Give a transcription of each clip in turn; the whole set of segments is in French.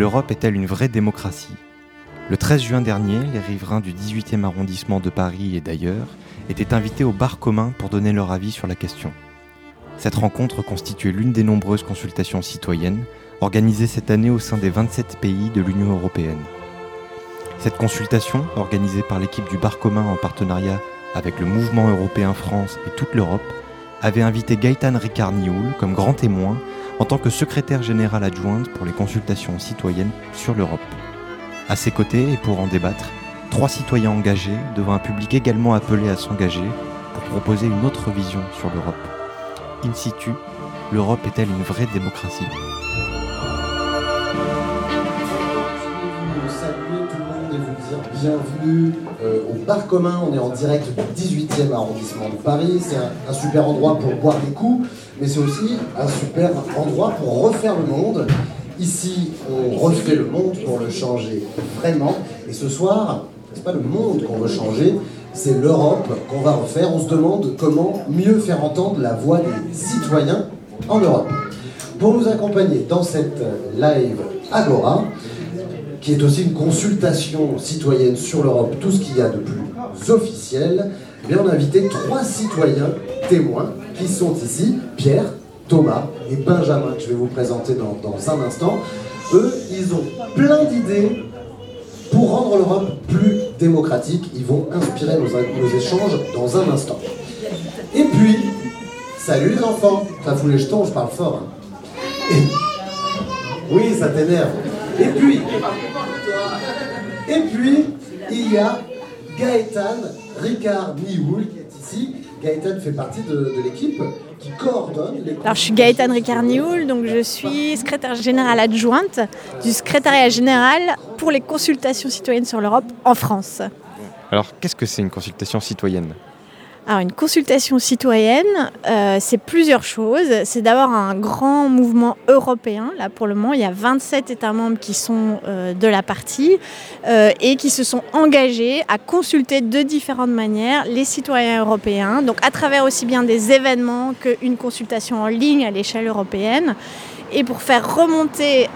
L'Europe est-elle une vraie démocratie? Le 13 juin dernier, les riverains du 18e arrondissement de Paris et d'ailleurs étaient invités au bar commun pour donner leur avis sur la question. Cette rencontre constituait l'une des nombreuses consultations citoyennes organisées cette année au sein des 27 pays de l'Union européenne. Cette consultation, organisée par l'équipe du bar commun en partenariat avec le Mouvement européen France et toute l'Europe, avait invité Gaëtan Ricard-Nioul comme grand témoin en tant que secrétaire général adjointe pour les consultations citoyennes sur l'Europe. À ses côtés, et pour en débattre, trois citoyens engagés devant un public également appelé à s'engager pour proposer une autre vision sur l'Europe. In situ, l'Europe est-elle une vraie démocratie? Bienvenue euh, au bar commun. On est en direct du 18e arrondissement de Paris. C'est un, super endroit pour boire des coups, mais c'est aussi un super endroit pour refaire le monde. Ici, on refait le monde pour le changer vraiment. Et ce soir, c'est pas le monde qu'on veut changer, c'est l'Europe qu'on va refaire. On se demande comment mieux faire entendre la voix des citoyens en Europe. Pour nous accompagner dans cette live Agora, qui est aussi une consultation citoyenne sur l'Europe, tout ce qu'il y a de plus officiel, eh bien on a invité trois citoyens témoins qui sont ici, Pierre, Thomas et Benjamin, que je vais vous présenter dans, un instant. Eux, ils ont plein d'idées pour rendre l'Europe plus démocratique. Ils vont inspirer nos, nos, échanges dans un instant. Et puis, salut les enfants, ça fout les jetons, je parle fort. Hein. Oui, ça t'énerve. Et puis, et puis, il y a Gaëtan Ricard Nioul qui est ici. Gaëtan fait partie de, l'équipe qui coordonne les. Alors, je suis Gaëtan Ricard Nioul, donc je suis secrétaire générale adjointe du secrétariat général pour les consultations citoyennes sur l'Europe en France. Alors, qu'est-ce que c'est une consultation citoyenne? Alors une consultation citoyenne, euh, c'est plusieurs choses. C'est d'abord un grand mouvement européen. Là pour le moment, il y a 27 États membres qui sont euh, de la partie euh, et qui se sont engagés à consulter de différentes manières les citoyens européens. Donc à travers aussi bien des événements qu'une consultation en ligne à l'échelle européenne et pour faire remonter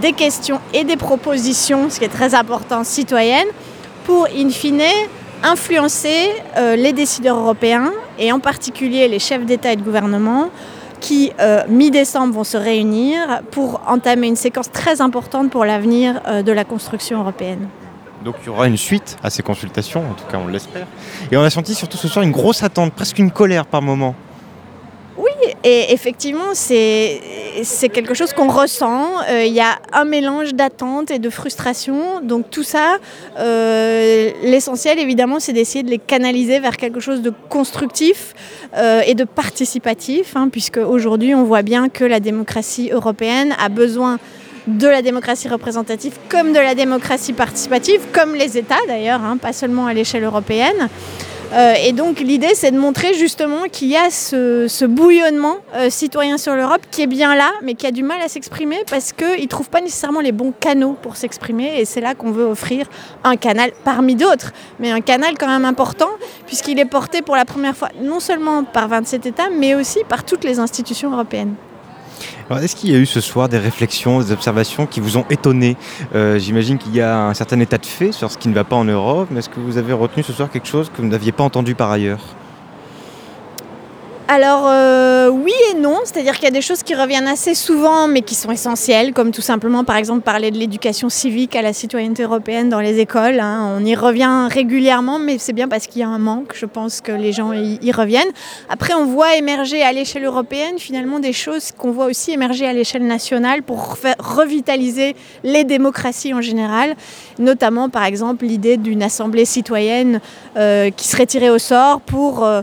des questions et des propositions, ce qui est très important, citoyennes, pour in fine influencer euh, les décideurs européens et en particulier les chefs d'État et de gouvernement qui, euh, mi-décembre, vont se réunir pour entamer une séquence très importante pour l'avenir euh, de la construction européenne. Donc il y aura une suite à ces consultations, en tout cas on l'espère. Et on a senti surtout ce soir une grosse attente, presque une colère par moment. Et effectivement, c'est quelque chose qu'on ressent. Euh, il y a un mélange d'attente et de frustration. Donc tout ça, euh, l'essentiel évidemment, c'est d'essayer de les canaliser vers quelque chose de constructif euh, et de participatif, hein, puisque aujourd'hui, on voit bien que la démocratie européenne a besoin de la démocratie représentative comme de la démocratie participative, comme les États d'ailleurs, hein, pas seulement à l'échelle européenne. Euh, et donc l'idée, c'est de montrer justement qu'il y a ce, bouillonnement euh, citoyen sur l'Europe qui est bien là, mais qui a du mal à s'exprimer parce qu'il ne trouve pas nécessairement les bons canaux pour s'exprimer. Et c'est là qu'on veut offrir un canal parmi d'autres, mais un canal quand même important, puisqu'il est porté pour la première fois non seulement par 27 États, mais aussi par toutes les institutions européennes est-ce qu'il y a eu ce soir des réflexions, des observations qui vous ont étonné? Euh, J'imagine qu'il y a un certain état de fait sur ce qui ne va pas en Europe, mais est-ce que vous avez retenu ce soir quelque chose que vous n'aviez pas entendu par ailleurs? Alors euh, oui et non, c'est-à-dire qu'il y a des choses qui reviennent assez souvent mais qui sont essentielles, comme tout simplement par exemple parler de l'éducation civique à la citoyenneté européenne dans les écoles. Hein. On y revient régulièrement mais c'est bien parce qu'il y a un manque, je pense que les gens y, reviennent. Après on voit émerger à l'échelle européenne finalement des choses qu'on voit aussi émerger à l'échelle nationale pour revitaliser les démocraties en général, notamment par exemple l'idée d'une assemblée citoyenne euh, qui serait tirée au sort pour euh,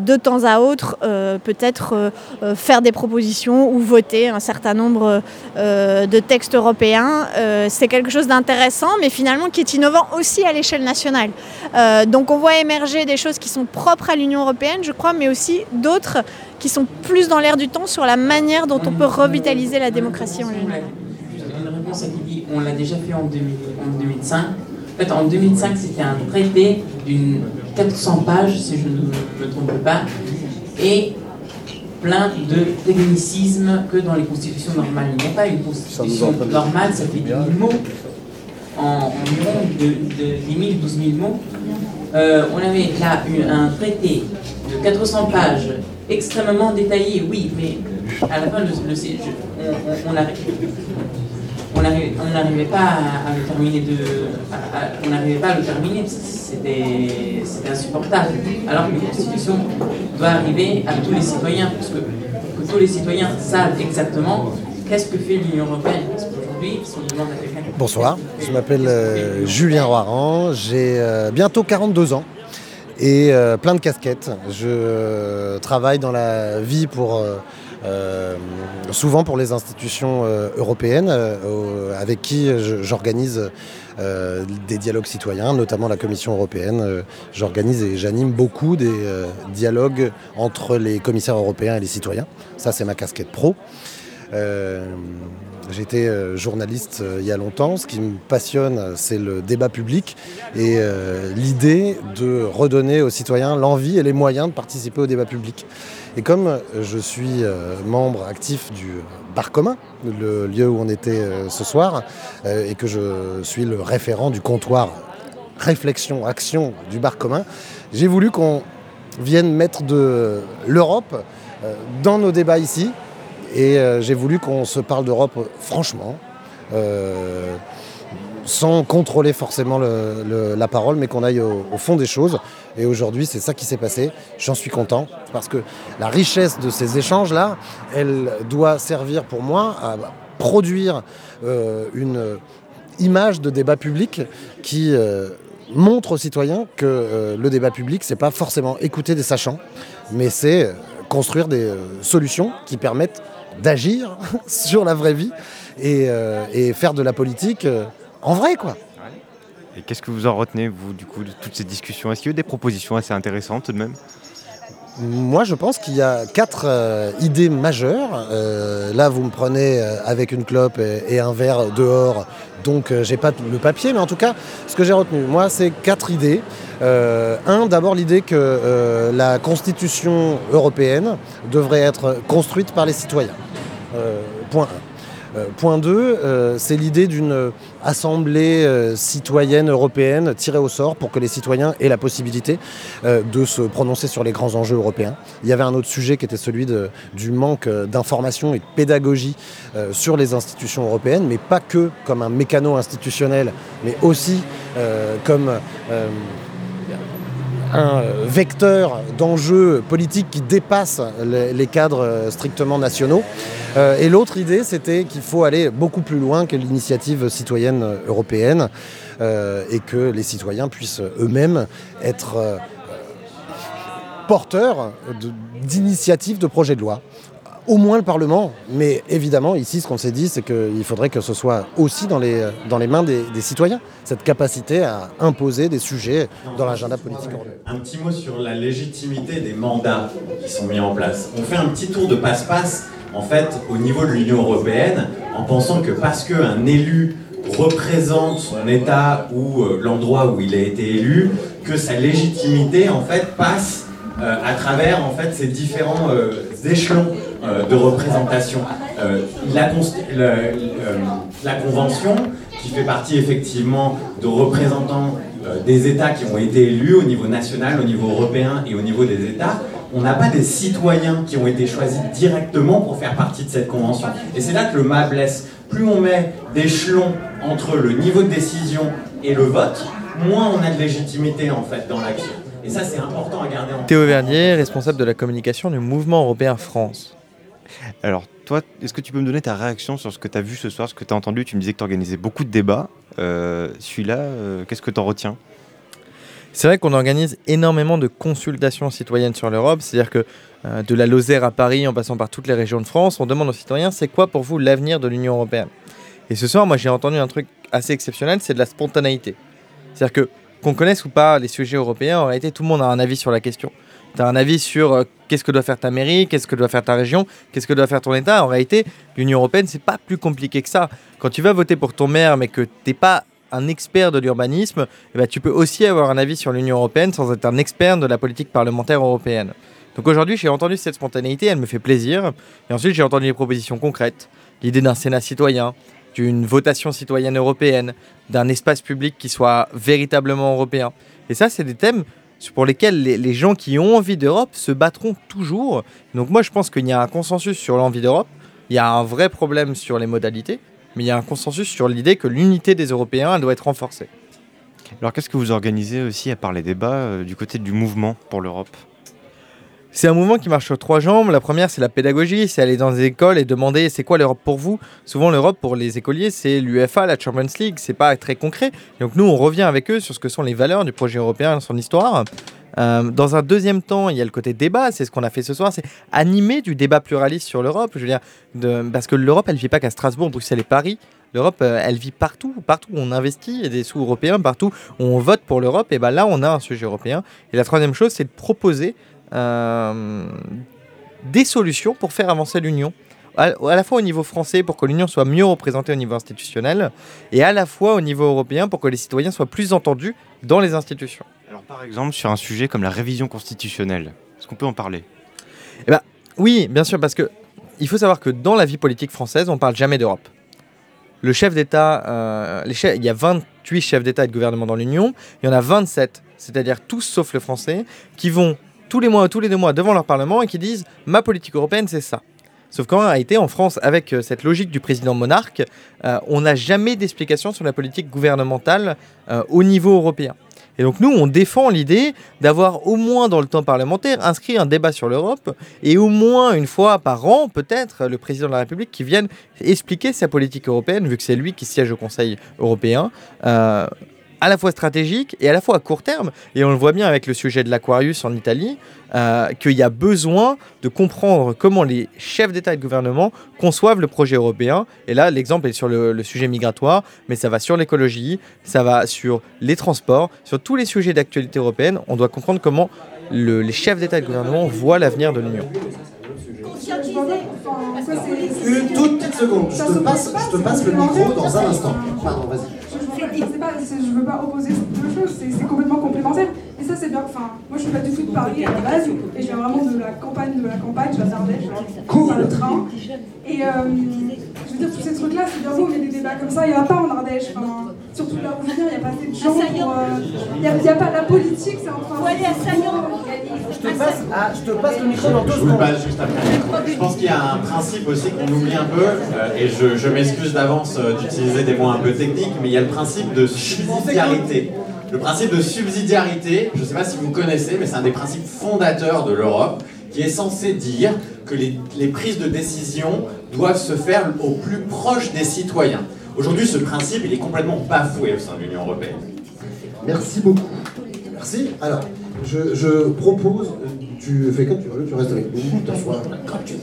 de temps à autre euh, peut-être euh, euh, faire des propositions ou voter un certain nombre de textes européens. c'est quelque chose d'intéressant, mais finalement qui est innovant aussi à l'échelle nationale. donc on voit émerger des choses qui sont propres à l'Union européenne, je crois, mais aussi d'autres qui sont plus dans l'air du temps sur la manière dont on peut revitaliser la démocratie en général. On l'a déjà fait en, 2005. En fait, en 2005, c'était un traité d'une 400 pages, si je ne me trompe pas, et plein de technicisme que dans les constitutions normales. Il n'y a pas une constitution normale, ça fait 10 000 mots. En, environ de, de 10 000, 12 000 mots. Euh, on avait là un traité de 400 pages extrêmement détaillé, oui, mais à la fin, le, on, on n'arrivait pas à, le terminer de, on n'arrivait pas à le terminer, c'était insupportable. Alors que la Constitution doit arriver à tous les citoyens, parce que, que tous les citoyens savent exactement qu'est-ce que fait l'Union européenne. Bonsoir, je m'appelle euh, Julien Roiran, j'ai euh, bientôt 42 ans et euh, plein de casquettes. Je travaille dans la vie pour euh, souvent pour les institutions euh, européennes euh, avec qui j'organise des dialogues citoyens, notamment la Commission européenne. J'organise et j'anime beaucoup des dialogues entre les commissaires européens et les citoyens. Ça, c'est ma casquette pro. J'étais journaliste il y a longtemps. Ce qui me passionne, c'est le débat public et l'idée de redonner aux citoyens l'envie et les moyens de participer au débat public. Et comme je suis euh, membre actif du bar commun, le lieu où on était euh, ce soir, euh, et que je suis le référent du comptoir réflexion, action du bar commun, j'ai voulu qu'on vienne mettre de l'Europe dans nos débats ici. Et j'ai voulu qu'on se parle d'Europe franchement, sans contrôler forcément la parole, mais qu'on aille au, fond des choses. Et aujourd'hui, c'est ça qui s'est passé. J'en suis content, parce que la richesse de ces échanges-là, elle doit servir pour moi à produire euh, une image de débat public qui euh, montre aux citoyens que euh, le débat public, c'est pas forcément écouter des sachants, mais c'est construire des solutions qui permettent d'agir sur la vraie vie et, et faire de la politique en vrai, quoi. Et qu'est-ce que vous en retenez, vous, du coup, de toutes ces discussions? Est-ce qu'il y a eu des propositions assez intéressantes tout de même moi, je pense qu'il y a quatre euh, idées majeures. Euh, là, vous me prenez euh, avec une clope et, un verre dehors, donc j'ai pas le papier, mais en tout cas, ce que j'ai retenu, moi, c'est quatre idées. un, d'abord l'idée que la Constitution européenne devrait être construite par les citoyens. Point 1. Euh, point 2, euh, c'est l'idée d'une assemblée euh, citoyenne européenne tirée au sort pour que les citoyens aient la possibilité de se prononcer sur les grands enjeux européens. Il y avait un autre sujet qui était celui du manque d'information et de pédagogie sur les institutions européennes, mais pas que comme un mécano institutionnel, mais aussi comme un vecteur d'enjeux politiques qui dépasse les, cadres strictement nationaux. Euh, et l'autre idée, c'était qu'il faut aller beaucoup plus loin que l'initiative citoyenne européenne euh, et que les citoyens puissent eux-mêmes être euh, porteurs d'initiatives de projets de loi au moins le Parlement, mais évidemment, ici, ce qu'on s'est dit, c'est qu'il faudrait que ce soit aussi dans les, dans les mains des, citoyens, cette capacité à imposer des sujets dans l'agenda politique. Un petit mot sur la légitimité des mandats qui sont mis en place. On fait un petit tour de passe-passe, en fait, au niveau de l'Union européenne, en pensant que parce qu'un élu représente son État ou euh, l'endroit où il a été élu, que sa légitimité, en fait, passe euh, à travers, en fait, ces différents euh, échelons de représentation. Euh, la, euh, la, Convention, qui fait partie effectivement de représentants des États qui ont été élus au niveau national, au niveau européen et au niveau des États, on n'a pas des citoyens qui ont été choisis directement pour faire partie de cette convention. Et c'est là que le mât blesse. Plus on met d'échelons entre le niveau de décision et le vote, moins on a de légitimité en fait dans l'action. Et ça, c'est important à garder en tête. Théo Vernier, responsable de la communication du mouvement européen France. Alors, toi, est-ce que tu peux me donner ta réaction sur ce que tu as vu ce soir, ce que tu as entendu? Tu me disais que tu organisais beaucoup de débats. Euh, celui-là, euh, qu'est-ce que tu en retiens? C'est vrai qu'on organise énormément de consultations citoyennes sur l'Europe. C'est-à-dire que euh, de la Lozère à Paris, en passant par toutes les régions de France, on demande aux citoyens c'est quoi pour vous l'avenir de l'Union européenne? Et ce soir, moi, j'ai entendu un truc assez exceptionnel c'est de la spontanéité. C'est-à-dire que, qu'on connaisse ou pas les sujets européens, en réalité, tout le monde a un avis sur la question tu as un avis sur euh, qu'est-ce que doit faire ta mairie, qu'est-ce que doit faire ta région, qu'est-ce que doit faire ton État. En réalité, l'Union européenne, c'est pas plus compliqué que ça. Quand tu vas voter pour ton maire, mais que tu n'es pas un expert de l'urbanisme, eh ben, tu peux aussi avoir un avis sur l'Union européenne sans être un expert de la politique parlementaire européenne. Donc aujourd'hui, j'ai entendu cette spontanéité, elle me fait plaisir. Et ensuite, j'ai entendu les propositions concrètes. L'idée d'un Sénat citoyen, d'une votation citoyenne européenne, d'un espace public qui soit véritablement européen. Et ça, c'est des thèmes pour lesquels les, gens qui ont envie d'Europe se battront toujours. Donc moi, je pense qu'il y a un consensus sur l'envie d'Europe. Il y a un vrai problème sur les modalités, mais il y a un consensus sur l'idée que l'unité des Européens doit être renforcée. Alors qu'est-ce que vous organisez aussi à part les débats euh, du côté du mouvement pour l'Europe? C'est un mouvement qui marche sur trois jambes. La première, c'est la pédagogie, c'est aller dans les écoles et demander c'est quoi l'Europe pour vous? Souvent, l'Europe pour les écoliers, c'est l'UFA, la Champions League. C'est pas très concret. Donc nous, on revient avec eux sur ce que sont les valeurs du projet européen, son histoire. Euh, dans un deuxième temps, il y a le côté débat, c'est ce qu'on a fait ce soir, c'est animer du débat pluraliste sur l'Europe. Je veux dire, parce que l'Europe, elle ne vit pas qu'à Strasbourg, Bruxelles et Paris. L'Europe, euh, elle vit partout, partout où on investit des sous européens, partout où on vote pour l'Europe. Et ben là, on a un sujet européen. Et la troisième chose, c'est de proposer des solutions pour faire avancer l'Union. À, la fois au niveau français pour que l'Union soit mieux représentée au niveau institutionnel et à la fois au niveau européen pour que les citoyens soient plus entendus dans les institutions. Alors par exemple sur un sujet comme la révision constitutionnelle, est-ce qu'on peut en parler? Eh ben, Oui, bien sûr, parce que il faut savoir que dans la vie politique française, on parle jamais d'Europe. Le chef d'État, euh, il y a 28 chefs d'État et de gouvernement dans l'Union, il y en a 27, c'est-à-dire tous sauf le français, qui vont tous les mois, tous les deux mois devant leur Parlement et qui disent ma politique européenne, c'est ça. Sauf qu'en réalité, en France, avec euh, cette logique du président monarque, euh, on n'a jamais d'explication sur la politique gouvernementale euh, au niveau européen. Et donc nous, on défend l'idée d'avoir au moins dans le temps parlementaire inscrit un débat sur l'Europe et au moins une fois par an, peut-être, le président de la République qui vienne expliquer sa politique européenne, vu que c'est lui qui siège au Conseil européen à la fois stratégique et à la fois à court terme. Et on le voit bien avec le sujet de l'Aquarius en Italie, euh, qu'il y a besoin de comprendre comment les chefs d'État et de gouvernement conçoivent le projet européen. Et là, l'exemple est sur le, sujet migratoire, mais ça va sur l'écologie, ça va sur les transports, sur tous les sujets d'actualité européenne. On doit comprendre comment les chefs d'État et de gouvernement voient l'avenir de l'Union. Une toute petite seconde, je te passe, je te passe le micro dans un instant. Pardon, vas-y veux pas opposer ces deux choses, c'est complètement complémentaire. Et ça, c'est bien. Enfin, moi, je suis pas du tout de Paris à la base, et je viens vraiment de la campagne de la campagne, je viens d'Ardèche, par le train. Et euh, je veux dire, tous ces trucs-là, c'est bien beau, mais des débats comme ça, il n'y en a pas en Ardèche. Enfin, surtout là où je viens, il n'y a pas assez de gens pour. Euh, il n'y a, pas la politique, c'est enfin. Te passe, ah, je te passe le micro dans deux secondes. Je vous passe juste après. Je pense qu'il y a un principe aussi qu'on oublie un peu, euh, et je, je m'excuse d'avance d'utiliser des mots un peu techniques, mais il y a le principe de subsidiarité. Le principe de subsidiarité, je ne sais pas si vous connaissez, mais c'est un des principes fondateurs de l'Europe qui est censé dire que les, les, prises de décision doivent se faire au plus proche des citoyens. Aujourd'hui, ce principe, il est complètement bafoué au sein de l'Union européenne. Merci beaucoup. Merci. Alors, je, je propose tu fais comme tu veux, tu restes avec nous, t'assois comme tu,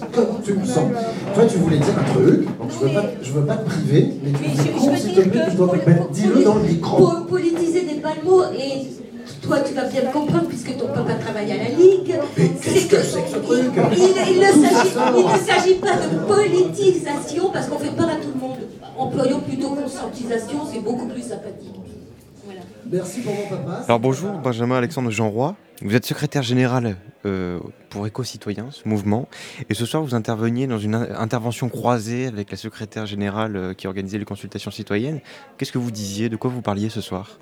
tu le sens. Toi, tu voulais dire un truc, donc je veux pas, je veux pas te priver, mais tu mais je, je veux dire que dois dis-le dans le micro. Pour politiser des pas le mot et toi, tu vas bien me comprendre puisque ton papa travaille à la Ligue. Mais qu'est-ce que c'est que ce truc Il, ne s'agit pas de politisation parce qu'on fait peur à tout le monde. Employons plutôt conscientisation, c'est beaucoup plus sympathique. Merci pour mon papa. Alors bonjour, Benjamin Alexandre Jean Roy. Vous êtes secrétaire général euh, pour Éco-Citoyens, ce mouvement. Et ce soir, vous interveniez dans une intervention croisée avec la secrétaire générale euh, qui organisait les consultations citoyennes. Qu'est-ce que vous disiez? De quoi vous parliez ce soir?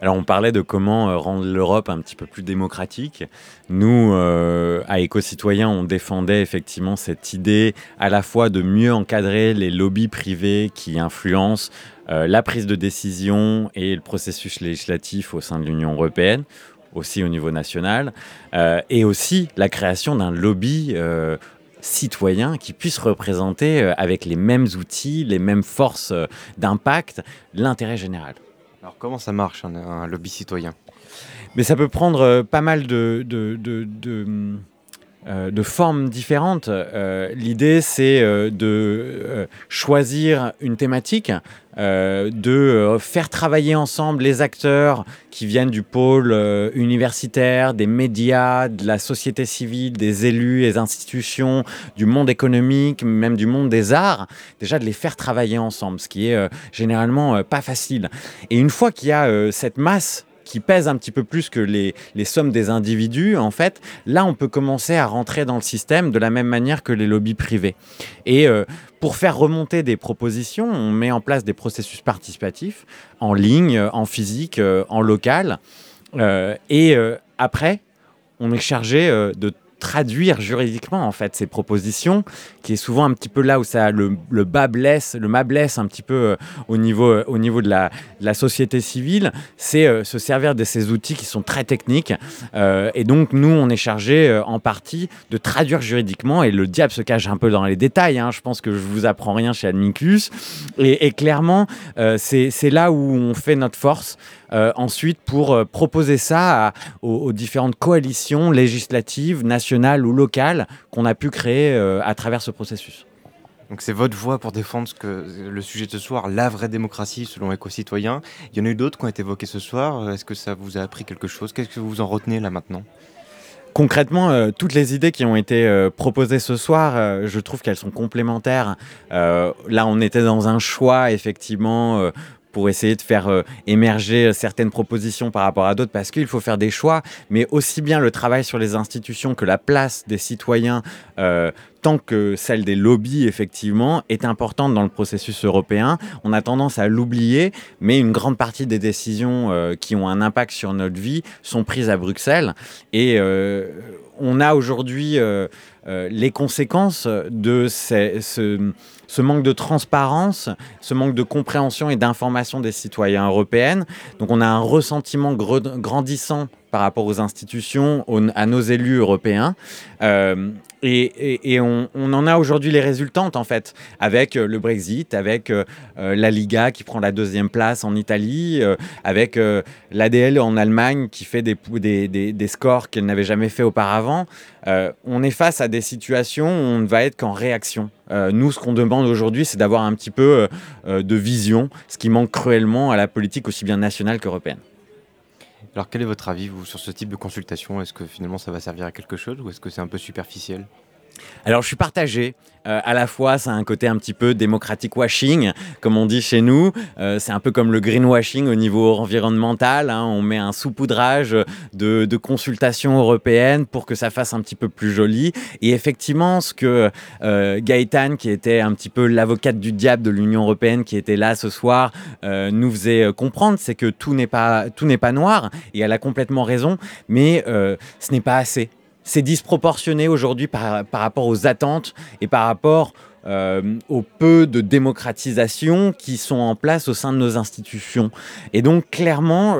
Alors on parlait de comment euh, rendre l'Europe un petit peu plus démocratique. Nous, à Éco-Citoyens, on défendait effectivement cette idée à la fois de mieux encadrer les lobbies privés qui influencent la prise de décision et le processus législatif au sein de l'Union européenne aussi au niveau national, euh, et aussi la création d'un lobby euh, citoyen qui puisse représenter euh, avec les mêmes outils, les mêmes forces d'impact, l'intérêt général. Alors comment ça marche un, lobby citoyen? Mais ça peut prendre pas mal de formes différentes. L'idée, c'est de choisir une thématique euh, de euh, faire travailler ensemble les acteurs qui viennent du pôle euh, universitaire, des médias, de la société civile, des élus, des institutions, du monde économique, même du monde des arts, déjà de les faire travailler ensemble, ce qui est généralement pas facile. Et une fois qu'il y a cette masse qui pèsent un petit peu plus que les, sommes des individus, en fait, là, on peut commencer à rentrer dans le système de la même manière que les lobbies privés. Et pour faire remonter des propositions, on met en place des processus participatifs en ligne, en physique, en local. et après, on est chargé de traduire juridiquement en fait ces propositions, qui est souvent un petit peu là où ça le, le bas blesse, le bas blesse un petit peu euh, au niveau euh, au niveau de la, la société civile, c'est euh, se servir de ces outils qui sont très techniques. et donc nous, on est chargé en partie de traduire juridiquement. Et le diable se cache un peu dans les détails. Hein. Je pense que je vous apprends rien chez Admicus. Et, et clairement, c'est là où on fait notre force. Euh, ensuite pour euh, proposer ça aux, différentes coalitions législatives, nationales ou locales qu'on a pu créer euh, à travers ce processus. Donc c'est votre voix pour défendre ce que, le sujet de ce soir, la vraie démocratie selon éco-citoyen. Il y en a eu d'autres qui ont été évoqués ce soir. Est-ce que ça vous a appris quelque chose? Qu'est-ce que vous en retenez là maintenant? Concrètement, toutes les idées qui ont été proposées ce soir, je trouve qu'elles sont complémentaires. là, on était dans un choix, effectivement, pour essayer de faire euh, émerger euh, certaines propositions par rapport à d'autres, parce qu'il faut faire des choix, mais aussi bien le travail sur les institutions que la place des citoyens, euh, tant que celle des lobbies, effectivement, est importante dans le processus européen. On a tendance à l'oublier, mais une grande partie des décisions qui ont un impact sur notre vie sont prises à Bruxelles. Et on a aujourd'hui les conséquences de ce manque de transparence, ce manque de compréhension et d'information des citoyens européens. Donc on a un ressentiment grandissant par rapport aux institutions, à nos élus européens. Euh, et, on, en a aujourd'hui les résultantes, en fait, avec euh, le Brexit, avec euh, la Liga qui prend la deuxième place en Italie, avec l'ADL en Allemagne qui fait des, des, des scores qu'elle n'avait jamais fait auparavant. on est face à des situations où on ne va être qu'en réaction. nous, ce qu'on demande aujourd'hui, c'est d'avoir un petit peu de vision, ce qui manque cruellement à la politique aussi bien nationale qu'européenne. Alors quel est votre avis vous sur ce type de consultation? Est-ce que finalement ça va servir à quelque chose ou est-ce que c'est un peu superficiel? Alors je suis partagé. Euh, à la fois, ça a un côté un petit peu démocratique washing, comme on dit chez nous. Euh, c'est un peu comme le greenwashing au niveau environnemental. Hein. On met un saupoudrage de, consultations européennes pour que ça fasse un petit peu plus joli. Et effectivement, ce que euh, Gaëtan, qui était un petit peu l'avocate du diable de l'Union européenne, qui était là ce soir, nous faisait comprendre, c'est que tout n'est pas tout n'est pas noir. Et elle a complètement raison, mais ce n'est pas assez c'est disproportionné aujourd'hui par, rapport aux attentes et par rapport euh, au peu de démocratisation qui sont en place au sein de nos institutions. Et donc clairement,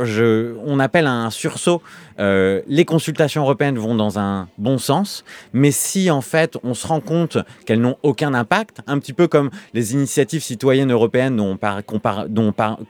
on appelle à un sursaut. Euh, les consultations européennes vont dans un bon sens, mais si en fait on se rend compte qu'elles n'ont aucun impact, un petit peu comme les initiatives citoyennes européennes dont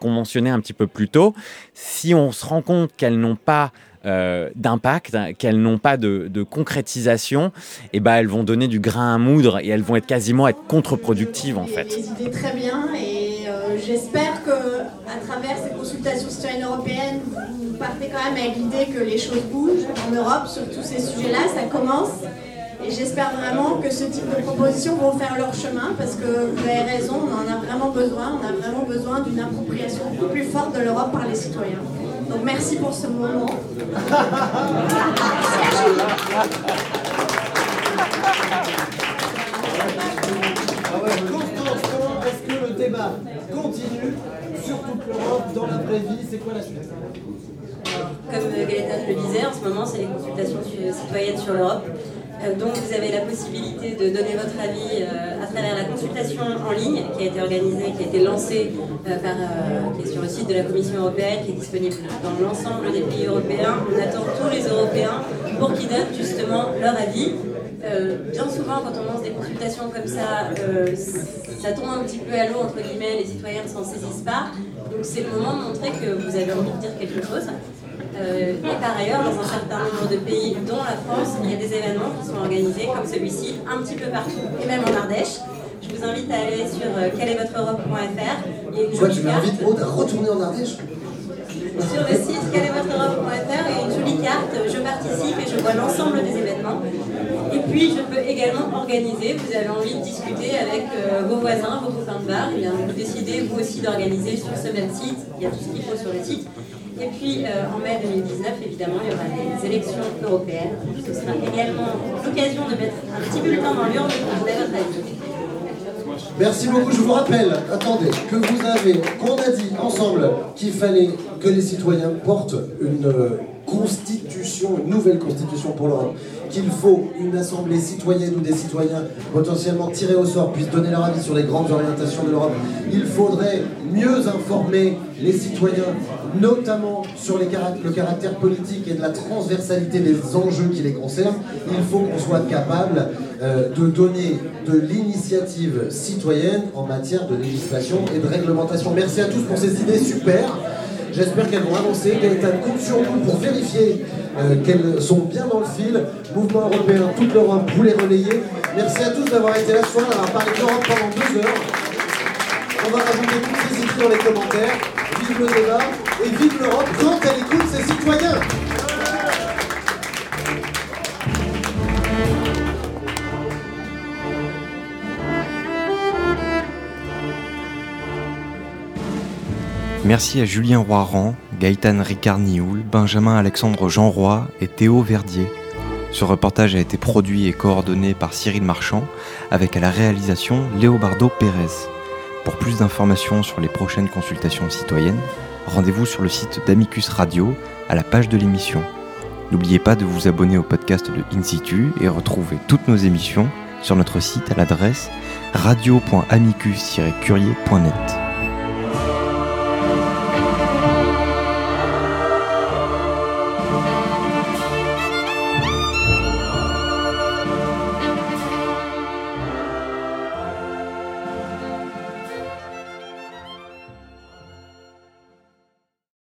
on, mentionnait un petit peu plus tôt, si on se rend compte qu'elles n'ont pas euh, d'impact, qu'elles n'ont pas de, concrétisation, et eh ben elles vont donner du grain à moudre et elles vont être quasiment être contre-productives en fait. Des idées très bien et euh, j'espère que à travers ces consultations citoyennes européennes, vous partez quand même avec l'idée que les choses bougent en Europe sur tous ces sujets-là, ça commence. Et j'espère vraiment que ce type de propositions vont faire leur chemin parce que vous avez raison, on en a vraiment besoin. On a vraiment besoin d'une appropriation beaucoup plus forte de l'Europe par les citoyens. Donc merci pour ce moment. Est-ce que le débat continue sur toute l'Europe dans la vraie vie C'est quoi la suite Comme Gaëtan le disait, en ce moment, c'est les consultations citoyennes sur l'Europe. Euh, donc vous avez la possibilité de donner votre avis euh, à travers la consultation en ligne qui a été organisée, qui a été lancée euh, par, sur le site de la Commission européenne, qui est disponible dans l'ensemble des pays européens. On attend tous les Européens pour qu'ils donnent justement leur avis. bien souvent, quand on lance des consultations comme ça, ça tombe un petit peu à l'eau, entre guillemets, les citoyens ne s'en saisissent pas. Donc c'est le moment de montrer que vous avez envie de dire quelque chose. Euh, et par ailleurs, dans un certain nombre de pays, dont la France, il y a des événements qui sont organisés comme celui-ci, un petit peu partout, et même en Ardèche. Je vous invite à aller sur euh, quelle Quoi, tu m'invites Aude à retourner en Ardèche Sur le site y a une jolie carte, je participe et je vois l'ensemble des événements. Et puis, je peux également organiser, vous avez envie de discuter avec euh, vos voisins, vos copains de bar, et bien vous décidez vous aussi d'organiser sur ce même site, il y a tout ce qu'il faut sur le site Et puis en mai 2019, évidemment, il y aura les élections européennes. Ce sera également l'occasion de mettre un petit bulletin dans l'urne pour donner votre avis. Merci beaucoup. Je vous rappelle, attendez, que vous avez, qu'on a dit ensemble qu'il fallait que les citoyens portent une constitution, une nouvelle constitution pour l'Europe, qu'il faut une assemblée citoyenne ou des citoyens potentiellement tirés au sort puissent donner leur avis sur les grandes orientations de l'Europe. Il faudrait mieux informer les citoyens, notamment sur le caractère politique et de la transversalité des enjeux qui les concernent. Il faut qu'on soit capable euh, de donner de l'initiative citoyenne en matière de législation et de réglementation. Merci à tous pour ces idées super. J'espère qu'elles vont avancer. Gaëtan compte sur nous pour vérifier euh, qu'elles sont bien dans le fil. Mouvement européen, toute l'Europe, vous les relayez. Merci à tous d'avoir été là ce soir, d'avoir parlé d'Europe pendant deux heures. On va rajouter toutes ces idées dans les commentaires. Vive le débat et vive l'Europe quand elle écoute ses citoyens. Merci à Julien Roiran, Gaëtan Ricard Nioul, Benjamin Alexandre Jean Roy et Théo Verdier. Ce reportage a été produit et coordonné par Cyril Marchand, avec à la réalisation Léobardo Pérez. Pour plus d'informations sur les prochaines consultations citoyennes, rendez-vous sur le site d'Amicus Radio, à la page de l'émission. N'oubliez pas de vous abonner au podcast de InSitu et retrouver toutes nos émissions sur notre site à l'adresse radio.amicus-curier.net.